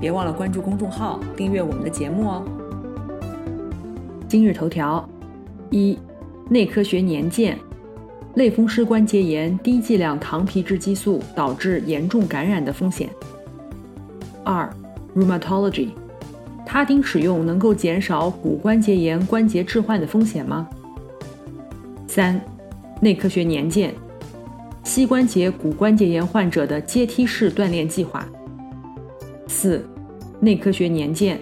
别忘了关注公众号，订阅我们的节目哦。今日头条：一、内科学年鉴，类风湿关节炎低剂量糖皮质激素导致严重感染的风险。二、Rheumatology，他汀使用能够减少骨关节炎关节置换的风险吗？三、内科学年鉴，膝关节骨关节炎患者的阶梯式锻炼计划。四、内科学年鉴，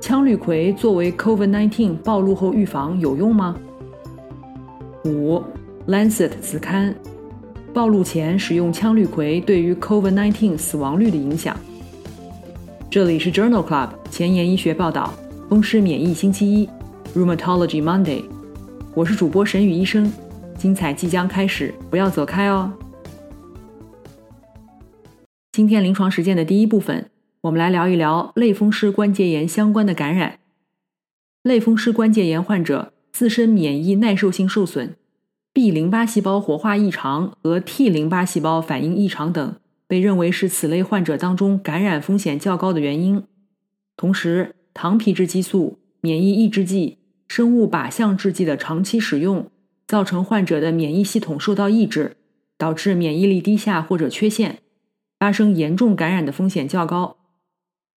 羟氯喹作为 COVID-19 暴露后预防有用吗？五、Lancet 子刊，暴露前使用羟氯喹对于 COVID-19 死亡率的影响。这里是 Journal Club 前沿医学报道，风湿免疫星期一，Rheumatology Monday，我是主播沈宇医生，精彩即将开始，不要走开哦。今天临床实践的第一部分。我们来聊一聊类风湿关节炎相关的感染。类风湿关节炎患者自身免疫耐受性受损、B 淋巴细胞活化异常和 T 淋巴细胞反应异常等，被认为是此类患者当中感染风险较高的原因。同时，糖皮质激素、免疫抑制剂、生物靶向制剂的长期使用，造成患者的免疫系统受到抑制，导致免疫力低下或者缺陷，发生严重感染的风险较高。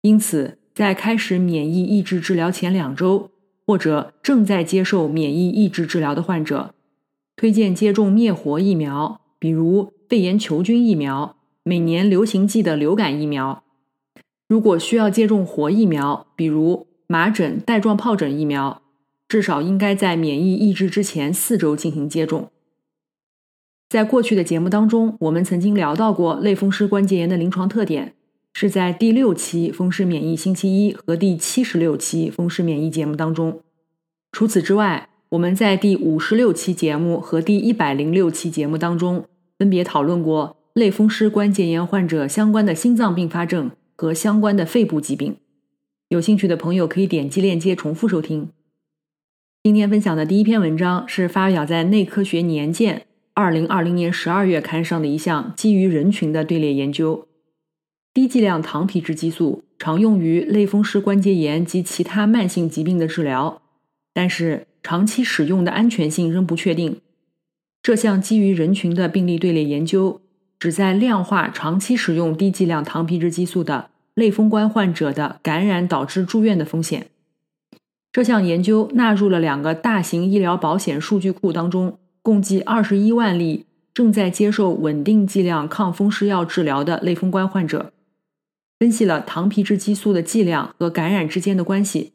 因此，在开始免疫抑制治疗前两周，或者正在接受免疫抑制治疗的患者，推荐接种灭活疫苗，比如肺炎球菌疫苗、每年流行季的流感疫苗。如果需要接种活疫苗，比如麻疹带状疱疹疫苗，至少应该在免疫抑制之前四周进行接种。在过去的节目当中，我们曾经聊到过类风湿关节炎的临床特点。是在第六期风湿免疫星期一和第七十六期风湿免疫节目当中。除此之外，我们在第五十六期节目和第一百零六期节目当中，分别讨论过类风湿关节炎患者相关的心脏并发症和相关的肺部疾病。有兴趣的朋友可以点击链接重复收听。今天分享的第一篇文章是发表在《内科学年鉴》二零二零年十二月刊上的一项基于人群的队列研究。低剂量糖皮质激素常用于类风湿关节炎及其他慢性疾病的治疗，但是长期使用的安全性仍不确定。这项基于人群的病例队列研究旨在量化长期使用低剂量糖皮质激素的类风关患者的感染导致住院的风险。这项研究纳入了两个大型医疗保险数据库当中，共计二十一万例正在接受稳定剂量抗风湿药治疗的类风关患者。分析了糖皮质激素的剂量和感染之间的关系。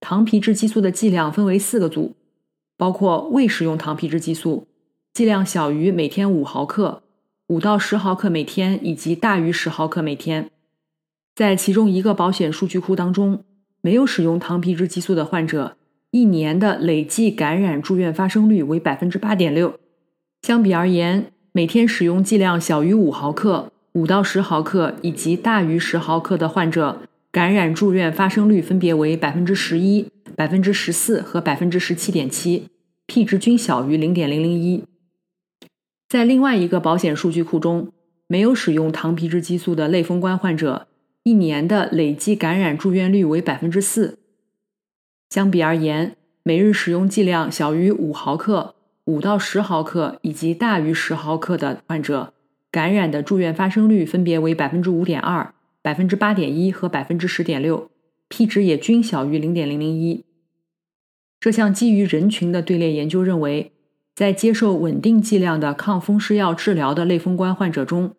糖皮质激素的剂量分为四个组，包括未使用糖皮质激素，剂量小于每天五毫克、五到十毫克每天以及大于十毫克每天。在其中一个保险数据库当中，没有使用糖皮质激素的患者，一年的累计感染住院发生率为百分之八点六。相比而言，每天使用剂量小于五毫克。五到十毫克以及大于十毫克的患者感染住院发生率分别为百分之十一、百分之十四和百分之十七点七，P 值均小于零点零零一。在另外一个保险数据库中，没有使用糖皮质激素的类风关患者，一年的累计感染住院率为百分之四。相比而言，每日使用剂量小于五毫克、五到十毫克以及大于十毫克的患者。感染的住院发生率分别为百分之五点二、百分之八点一和百分之十点六，P 值也均小于零点零零一。这项基于人群的队列研究认为，在接受稳定剂量的抗风湿药治疗的类风关患者中，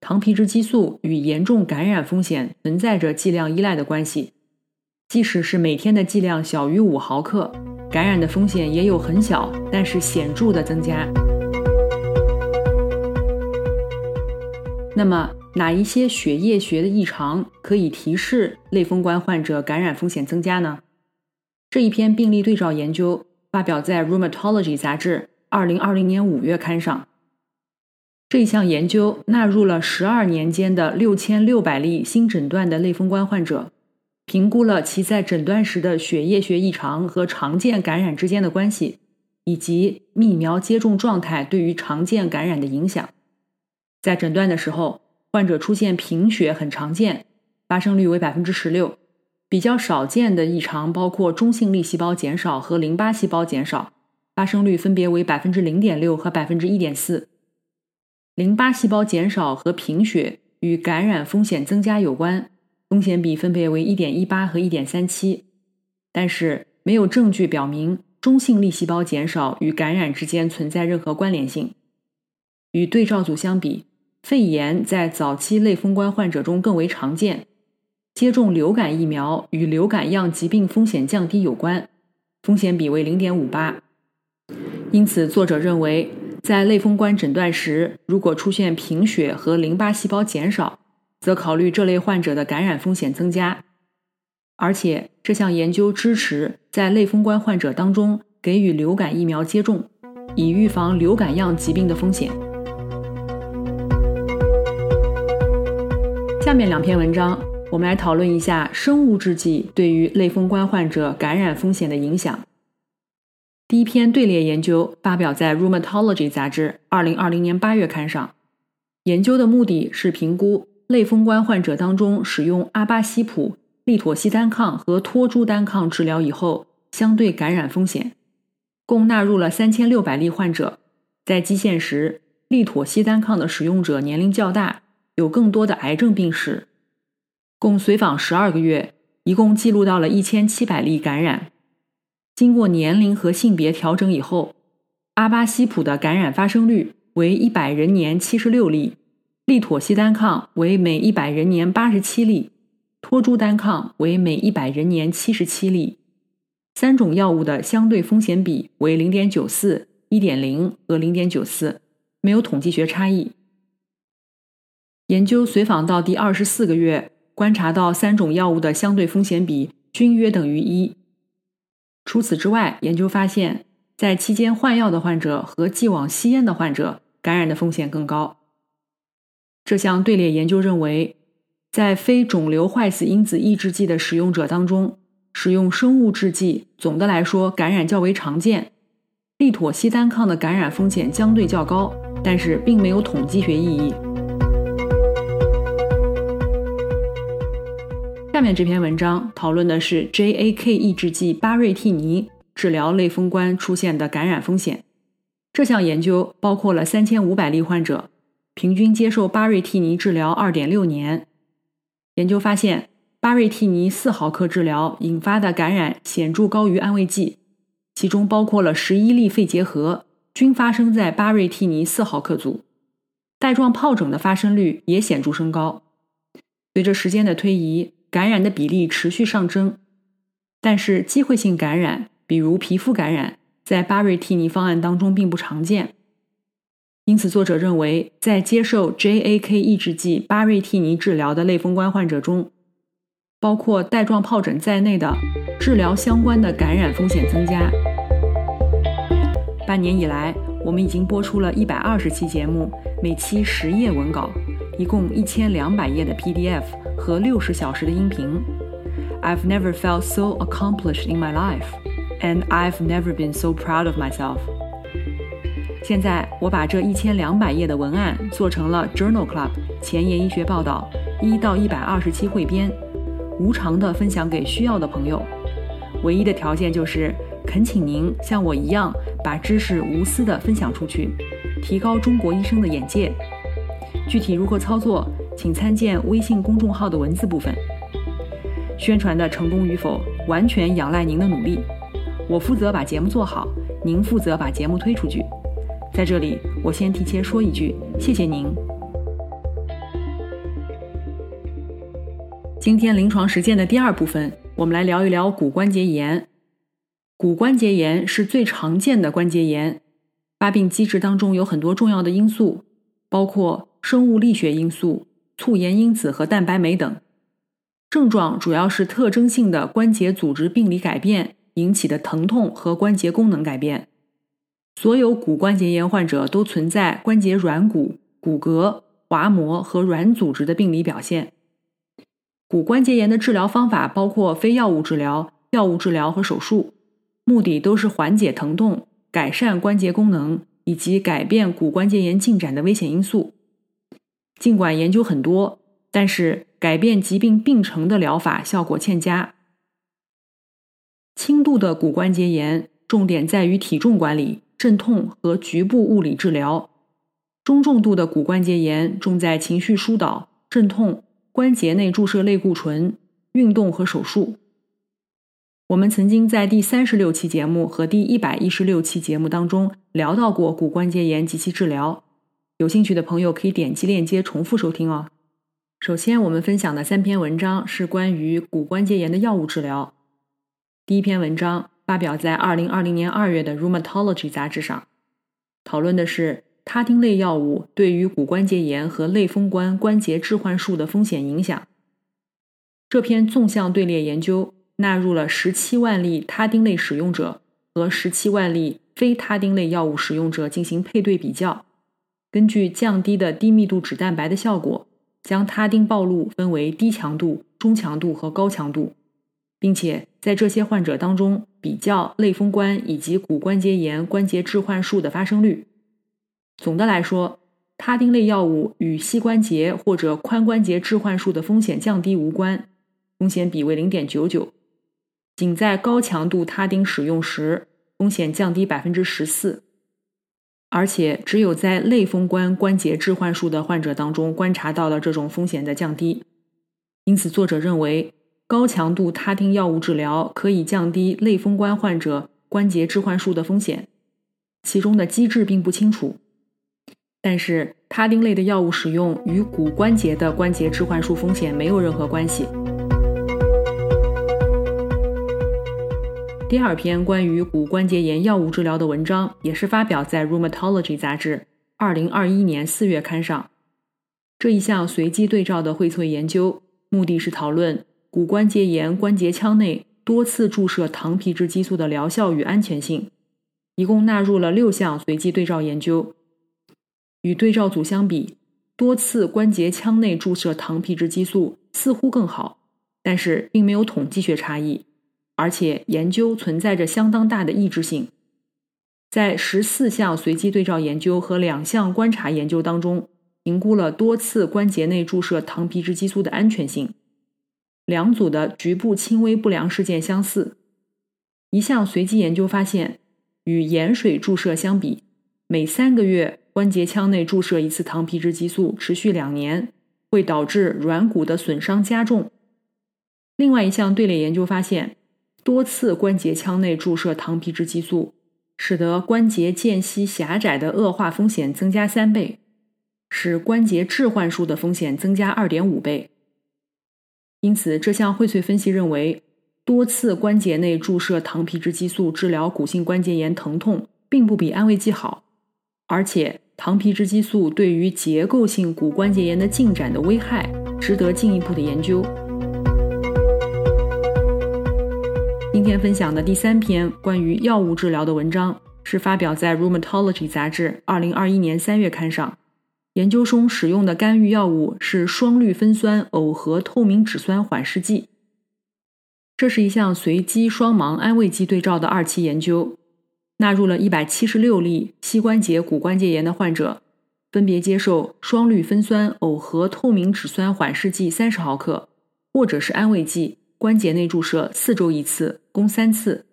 糖皮质激素与严重感染风险存在着剂量依赖的关系。即使是每天的剂量小于五毫克，感染的风险也有很小但是显著的增加。那么，哪一些血液学的异常可以提示类风关患者感染风险增加呢？这一篇病例对照研究发表在《Rheumatology》杂志2020年5月刊上。这一项研究纳入了12年间的6600例新诊断的类风关患者，评估了其在诊断时的血液学异常和常见感染之间的关系，以及疫苗接种状态对于常见感染的影响。在诊断的时候，患者出现贫血很常见，发生率为百分之十六。比较少见的异常包括中性粒细胞减少和淋巴细胞减少，发生率分别为百分之零点六和百分之一点四。淋巴细胞减少和贫血与感染风险增加有关，风险比分别为一点一八和一点三七。但是没有证据表明中性粒细胞减少与感染之间存在任何关联性。与对照组相比，肺炎在早期类风关患者中更为常见，接种流感疫苗与流感样疾病风险降低有关，风险比为零点五八。因此，作者认为。在类风关诊断时，如果出现贫血和淋巴细胞减少，则考虑这类患者的感染风险增加。而且，这项研究支持在类风关患者当中给予流感疫苗接种，以预防流感样疾病的风险。下面两篇文章，我们来讨论一下生物制剂对于类风关患者感染风险的影响。第一篇队列研究发表在《Rheumatology》杂志2020年8月刊上。研究的目的是评估类风关患者当中使用阿巴西普、利妥昔单抗和托珠单抗治疗以后相对感染风险。共纳入了3600例患者，在基线时，利妥昔单抗的使用者年龄较大，有更多的癌症病史。共随访12个月，一共记录到了1700例感染。经过年龄和性别调整以后，阿巴西普的感染发生率为一百人年七十六例，利妥昔单抗为每一百人年八十七例，托珠单抗为每一百人年七十七例。三种药物的相对风险比为零点九四、一点零和零点九四，没有统计学差异。研究随访到第二十四个月，观察到三种药物的相对风险比均约等于一。除此之外，研究发现，在期间换药的患者和既往吸烟的患者感染的风险更高。这项队列研究认为，在非肿瘤坏死因子抑制剂的使用者当中，使用生物制剂总的来说感染较为常见。利妥昔单抗的感染风险相对较高，但是并没有统计学意义。下面这篇文章讨论的是 JAK 抑制剂巴瑞替尼治疗类风关出现的感染风险。这项研究包括了三千五百例患者，平均接受巴瑞替尼治疗二点六年。研究发现，巴瑞替尼四毫克治疗引发的感染显著高于安慰剂，其中包括了十一例肺结核，均发生在巴瑞替尼四毫克组。带状疱疹的发生率也显著升高。随着时间的推移。感染的比例持续上升，但是机会性感染，比如皮肤感染，在巴瑞替尼方案当中并不常见。因此，作者认为，在接受 JAK 抑制剂巴瑞替尼治疗的类风关患者中，包括带状疱疹在内的治疗相关的感染风险增加。半年以来，我们已经播出了一百二十期节目，每期十页文稿，一共一千两百页的 PDF。和六十小时的音频。I've never felt so accomplished in my life, and I've never been so proud of myself. 现在我把这一千两百页的文案做成了 Journal Club 前沿医学报道一到一百二十期汇编，无偿的分享给需要的朋友。唯一的条件就是恳请您像我一样把知识无私的分享出去，提高中国医生的眼界。具体如何操作？请参见微信公众号的文字部分。宣传的成功与否，完全仰赖您的努力。我负责把节目做好，您负责把节目推出去。在这里，我先提前说一句，谢谢您。今天临床实践的第二部分，我们来聊一聊骨关节炎。骨关节炎是最常见的关节炎，发病机制当中有很多重要的因素，包括生物力学因素。促炎因子和蛋白酶等。症状主要是特征性的关节组织病理改变引起的疼痛和关节功能改变。所有骨关节炎患者都存在关节软骨、骨骼、滑膜和软组织的病理表现。骨关节炎的治疗方法包括非药物治疗、药物治疗和手术，目的都是缓解疼痛、改善关节功能以及改变骨关节炎进展的危险因素。尽管研究很多，但是改变疾病病程的疗法效果欠佳。轻度的骨关节炎重点在于体重管理。镇痛和局部物理治疗，中重度的骨关节炎重在情绪疏导、镇痛、关节内注射类固醇、运动和手术。我们曾经在第三十六期节目和第一百一十六期节目当中聊到过骨关节炎及其治疗，有兴趣的朋友可以点击链接重复收听哦。首先，我们分享的三篇文章是关于骨关节炎的药物治疗。第一篇文章。发表在二零二零年二月的《Rheumatology》杂志上，讨论的是他汀类药物对于骨关节炎和类风关关节置换术的风险影响。这篇纵向队列研究纳入了十七万例他汀类使用者和十七万例非他汀类药物使用者进行配对比较，根据降低的低密度脂蛋白的效果，将他汀暴露分为低强度、中强度和高强度。并且在这些患者当中比较类风关以及骨关节炎关节置换术的发生率。总的来说，他汀类药物与膝关节或者髋关节置换术的风险降低无关，风险比为零点九九。仅在高强度他汀使用时，风险降低百分之十四。而且只有在类风关关节置换术的患者当中观察到了这种风险的降低。因此，作者认为。高强度他汀药物治疗可以降低类风关患者关节置换术的风险，其中的机制并不清楚。但是他汀类的药物使用与骨关节的关节置换术风险没有任何关系。第二篇关于骨关节炎药物治疗的文章也是发表在《Rheumatology》杂志二零二一年四月刊上。这一项随机对照的荟萃研究，目的是讨论。骨关节炎关节腔内多次注射糖皮质激素的疗效与安全性，一共纳入了六项随机对照研究。与对照组相比，多次关节腔内注射糖皮质激素似乎更好，但是并没有统计学差异，而且研究存在着相当大的抑制性。在十四项随机对照研究和两项观察研究当中，评估了多次关节内注射糖皮质激素的安全性。两组的局部轻微不良事件相似。一项随机研究发现，与盐水注射相比，每三个月关节腔内注射一次糖皮质激素，持续两年，会导致软骨的损伤加重。另外一项队列研究发现，多次关节腔内注射糖皮质激素，使得关节间隙狭窄的恶化风险增加三倍，使关节置换术的风险增加二点五倍。因此，这项荟萃分析认为，多次关节内注射糖皮质激素治疗骨性关节炎疼痛，并不比安慰剂好，而且糖皮质激素对于结构性骨关节炎的进展的危害值得进一步的研究。今天分享的第三篇关于药物治疗的文章，是发表在《Rheumatology》杂志二零二一年三月刊上。研究中使用的干预药物是双氯芬酸耦合透明质酸缓释剂。这是一项随机双盲安慰剂对照的二期研究，纳入了一百七十六例膝关节骨关节炎的患者，分别接受双氯芬酸耦合透明质酸缓释剂三十毫克，或者是安慰剂关节内注射四周一次，共三次，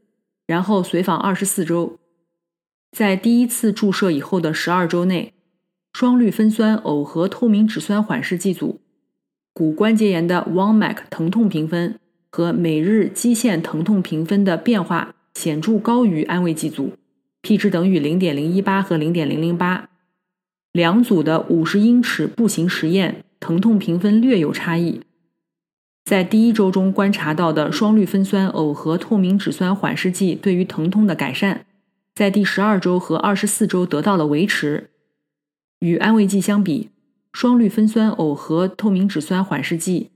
然后随访二十四周，在第一次注射以后的十二周内。双氯芬酸耦合透明质酸缓释剂组骨关节炎的 WOMAC 疼痛评分和每日基线疼痛评分的变化显著高于安慰剂组，p 值等于零点零一八和零点零零八。两组的五十英尺步行实验疼痛评分略有差异。在第一周中观察到的双氯芬酸耦合透明质酸缓释剂对于疼痛的改善，在第十二周和二十四周得到了维持。与安慰剂相比，双氯芬酸耦合透明质酸缓释剂，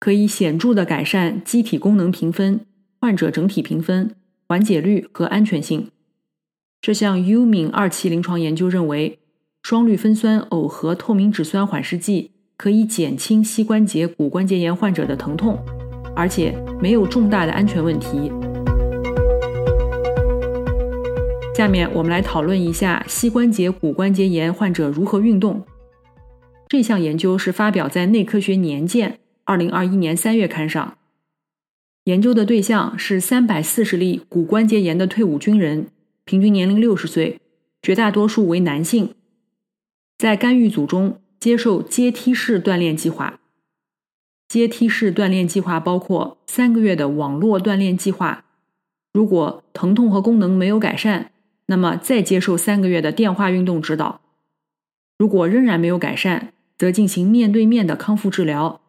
可以显著的改善机体功能评分、患者整体评分、缓解率和安全性。这项优敏二期临床研究认为，双氯芬酸耦合透明质酸缓释剂可以减轻膝关节骨关节炎患者的疼痛，而且没有重大的安全问题。下面我们来讨论一下膝关节骨关节炎患者如何运动。这项研究是发表在《内科学年鉴》二零二一年三月刊上。研究的对象是三百四十例骨关节炎的退伍军人，平均年龄六十岁，绝大多数为男性。在干预组中接受阶梯式锻炼计划。阶梯式锻炼计划包括三个月的网络锻炼计划。如果疼痛和功能没有改善，那么再接受三个月的电话运动指导。如果仍然没有改善，则进行面对面的康复治疗。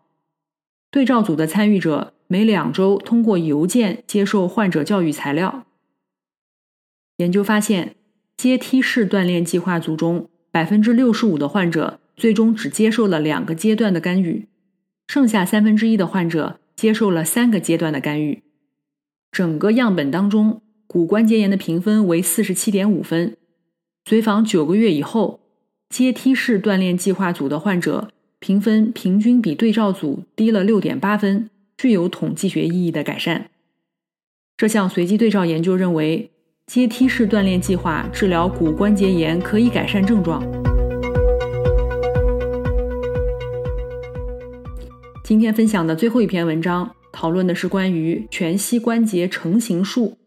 对照组的参与者每两周通过邮件接受患者教育材料。研究发现，阶梯式锻炼计划组中，百分之六十五的患者最终只接受了两个阶段的干预，剩下三分之一的患者接受了三个阶段的干预。整个样本当中，骨关节炎的评分为四十七点五分。随访九个月以后。阶梯式锻炼计划组的患者评分平均比对照组低了六点八分，具有统计学意义的改善。这项随机对照研究认为，阶梯式锻炼计划治疗骨关节炎可以改善症状。今天分享的最后一篇文章讨论的是关于全膝关节成形术。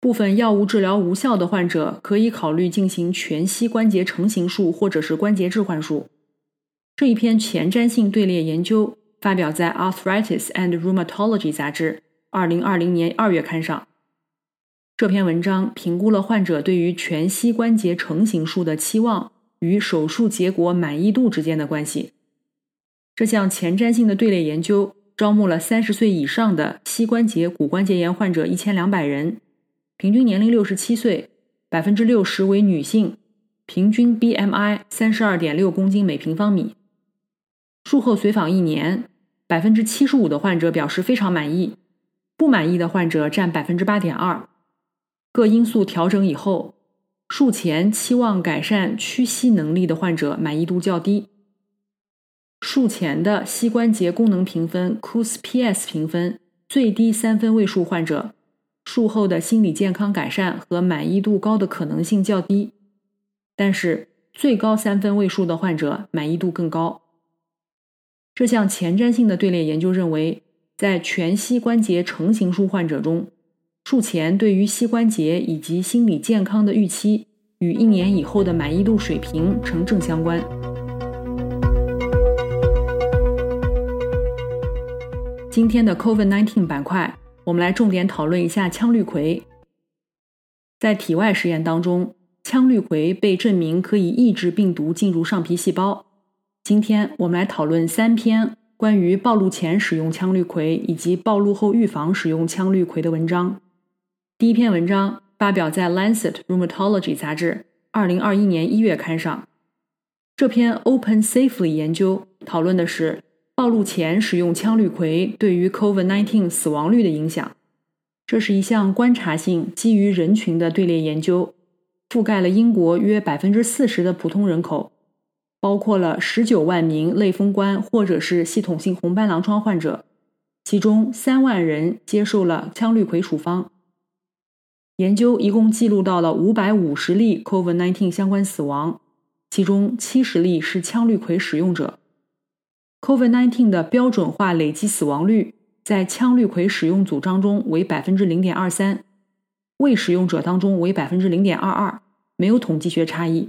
部分药物治疗无效的患者可以考虑进行全膝关节成形术或者是关节置换术。这一篇前瞻性队列研究发表在《Arthritis and Rheumatology》杂志二零二零年二月刊上。这篇文章评估了患者对于全膝关节成形术的期望与手术结果满意度之间的关系。这项前瞻性的队列研究招募了三十岁以上的膝关节骨关节炎患者一千两百人。平均年龄六十七岁，百分之六十为女性，平均 BMI 三十二点六公斤每平方米。术后随访一年，百分之七十五的患者表示非常满意，不满意的患者占百分之八点二。各因素调整以后，术前期望改善屈膝能力的患者满意度较低。术前的膝关节功能评分 KOOS-PS 评分最低三分位数患者。术后的心理健康改善和满意度高的可能性较低，但是最高三分位数的患者满意度更高。这项前瞻性的队列研究认为，在全膝关节成形术患者中，术前对于膝关节以及心理健康的预期与一年以后的满意度水平呈正相关。今天的 COVID-19 板块。我们来重点讨论一下羟氯喹。在体外实验当中，羟氯喹被证明可以抑制病毒进入上皮细胞。今天我们来讨论三篇关于暴露前使用羟氯喹以及暴露后预防使用羟氯喹的文章。第一篇文章发表在《Lancet Rheumatology》杂志二零二一年一月刊上。这篇 Open Safely 研究讨论的是。暴露前使用羟氯喹对于 COVID-19 死亡率的影响。这是一项观察性基于人群的队列研究，覆盖了英国约百分之四十的普通人口，包括了十九万名类风关或者是系统性红斑狼疮患者，其中三万人接受了羟氯喹处方。研究一共记录到了五百五十例 COVID-19 相关死亡，其中七十例是羟氯喹使用者。COVID-19 的标准化累计死亡率在羟氯喹使用组当中为百分之零点二三，未使用者当中为百分之零点二二，没有统计学差异。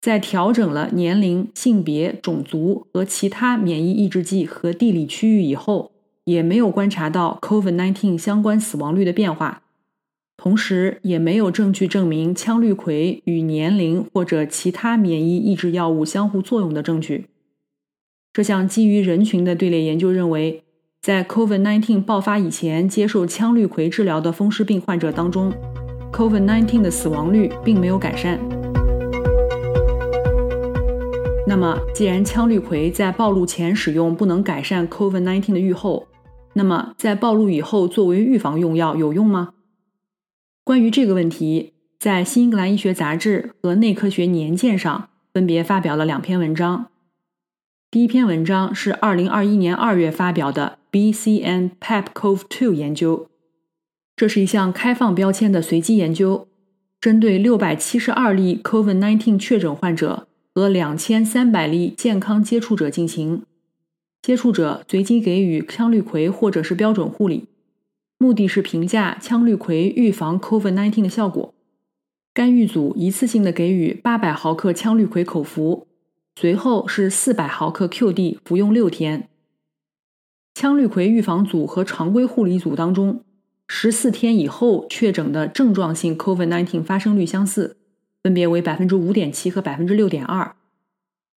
在调整了年龄、性别、种族和其他免疫抑制剂和地理区域以后，也没有观察到 COVID-19 相关死亡率的变化，同时也没有证据证明羟氯喹与年龄或者其他免疫抑制药物相互作用的证据。这项基于人群的队列研究认为，在 COVID-19 爆发以前接受羟氯喹治疗的风湿病患者当中，COVID-19 的死亡率并没有改善。那么，既然羟氯喹在暴露前使用不能改善 COVID-19 的预后，那么在暴露以后作为预防用药有用吗？关于这个问题，在《新英格兰医学杂志》和《内科学年鉴》上分别发表了两篇文章。第一篇文章是2021年2月发表的 BCN PEP-CoV2 研究，这是一项开放标签的随机研究，针对672例 COVID-19 确诊患者和2300例健康接触者进行，接触者随机给予羟氯喹或者是标准护理，目的是评价羟氯喹预防 COVID-19 的效果。干预组一次性的给予800毫克羟氯喹口服。随后是四百毫克 QD 服用六天。羟氯喹预防组和常规护理组当中，十四天以后确诊的症状性 COVID-19 发生率相似，分别为百分之五点七和百分之六点二。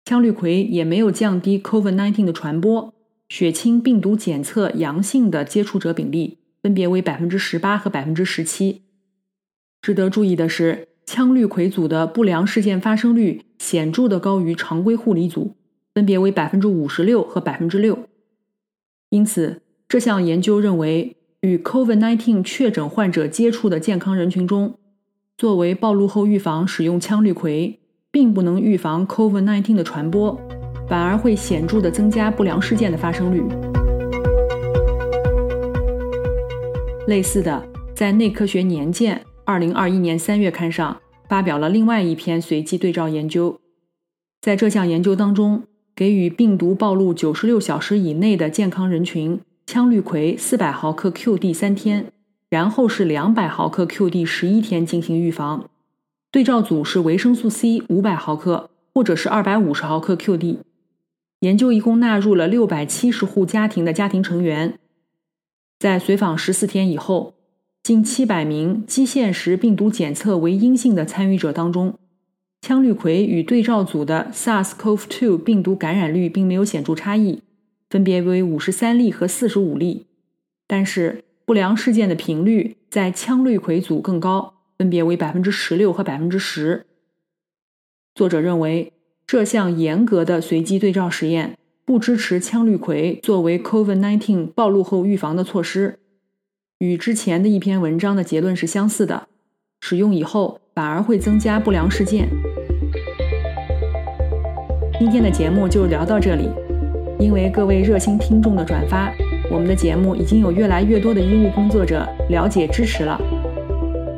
羟氯喹也没有降低 COVID-19 的传播，血清病毒检测阳性的接触者比例分别为百分之十八和百分之十七。值得注意的是。羟氯喹组的不良事件发生率显著的高于常规护理组，分别为百分之五十六和百分之六。因此，这项研究认为，与 COVID-19 确诊患者接触的健康人群中，作为暴露后预防使用羟氯喹，并不能预防 COVID-19 的传播，反而会显著的增加不良事件的发生率。类似的，在《内科学年鉴》。二零二一年三月刊上发表了另外一篇随机对照研究，在这项研究当中，给予病毒暴露九十六小时以内的健康人群羟氯喹四百毫克 QD 三天，然后是两百毫克 QD 十一天进行预防。对照组是维生素 C 五百毫克或者是二百五十毫克 QD。研究一共纳入了六百七十户家庭的家庭成员，在随访十四天以后。近七百名基线时病毒检测为阴性的参与者当中，羟氯喹与对照组的 SARS-CoV-2 病毒感染率并没有显著差异，分别为五十三例和四十五例。但是不良事件的频率在羟氯喹组更高，分别为百分之十六和百分之十。作者认为，这项严格的随机对照实验不支持羟氯喹作为 COVID-19 暴露后预防的措施。与之前的一篇文章的结论是相似的，使用以后反而会增加不良事件。今天的节目就聊到这里，因为各位热心听众的转发，我们的节目已经有越来越多的医务工作者了解支持了。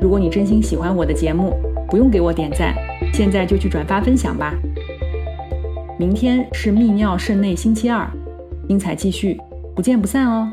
如果你真心喜欢我的节目，不用给我点赞，现在就去转发分享吧。明天是泌尿肾内星期二，精彩继续，不见不散哦。